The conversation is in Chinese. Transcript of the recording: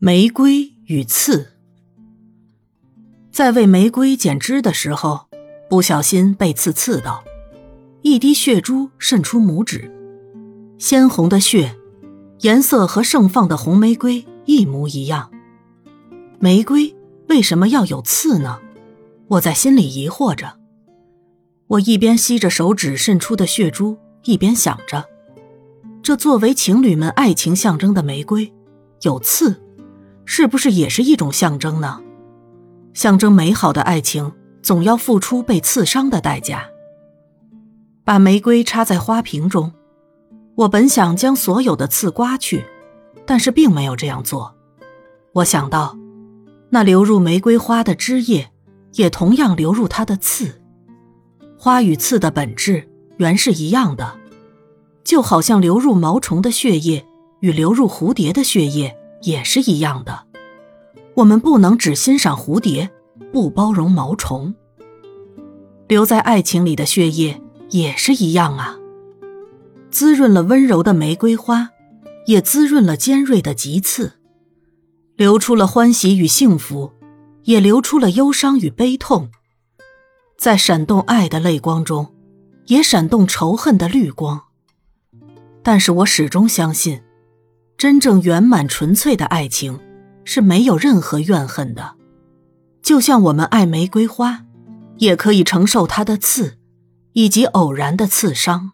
玫瑰与刺，在为玫瑰剪枝的时候，不小心被刺刺到，一滴血珠渗出拇指，鲜红的血，颜色和盛放的红玫瑰一模一样。玫瑰为什么要有刺呢？我在心里疑惑着。我一边吸着手指渗出的血珠，一边想着：这作为情侣们爱情象征的玫瑰，有刺。是不是也是一种象征呢？象征美好的爱情，总要付出被刺伤的代价。把玫瑰插在花瓶中，我本想将所有的刺刮去，但是并没有这样做。我想到，那流入玫瑰花的汁液，也同样流入它的刺。花与刺的本质原是一样的，就好像流入毛虫的血液与流入蝴蝶的血液。也是一样的，我们不能只欣赏蝴蝶，不包容毛虫。留在爱情里的血液也是一样啊，滋润了温柔的玫瑰花，也滋润了尖锐的棘刺，流出了欢喜与幸福，也流出了忧伤与悲痛，在闪动爱的泪光中，也闪动仇恨的绿光。但是我始终相信。真正圆满纯粹的爱情，是没有任何怨恨的。就像我们爱玫瑰花，也可以承受它的刺，以及偶然的刺伤。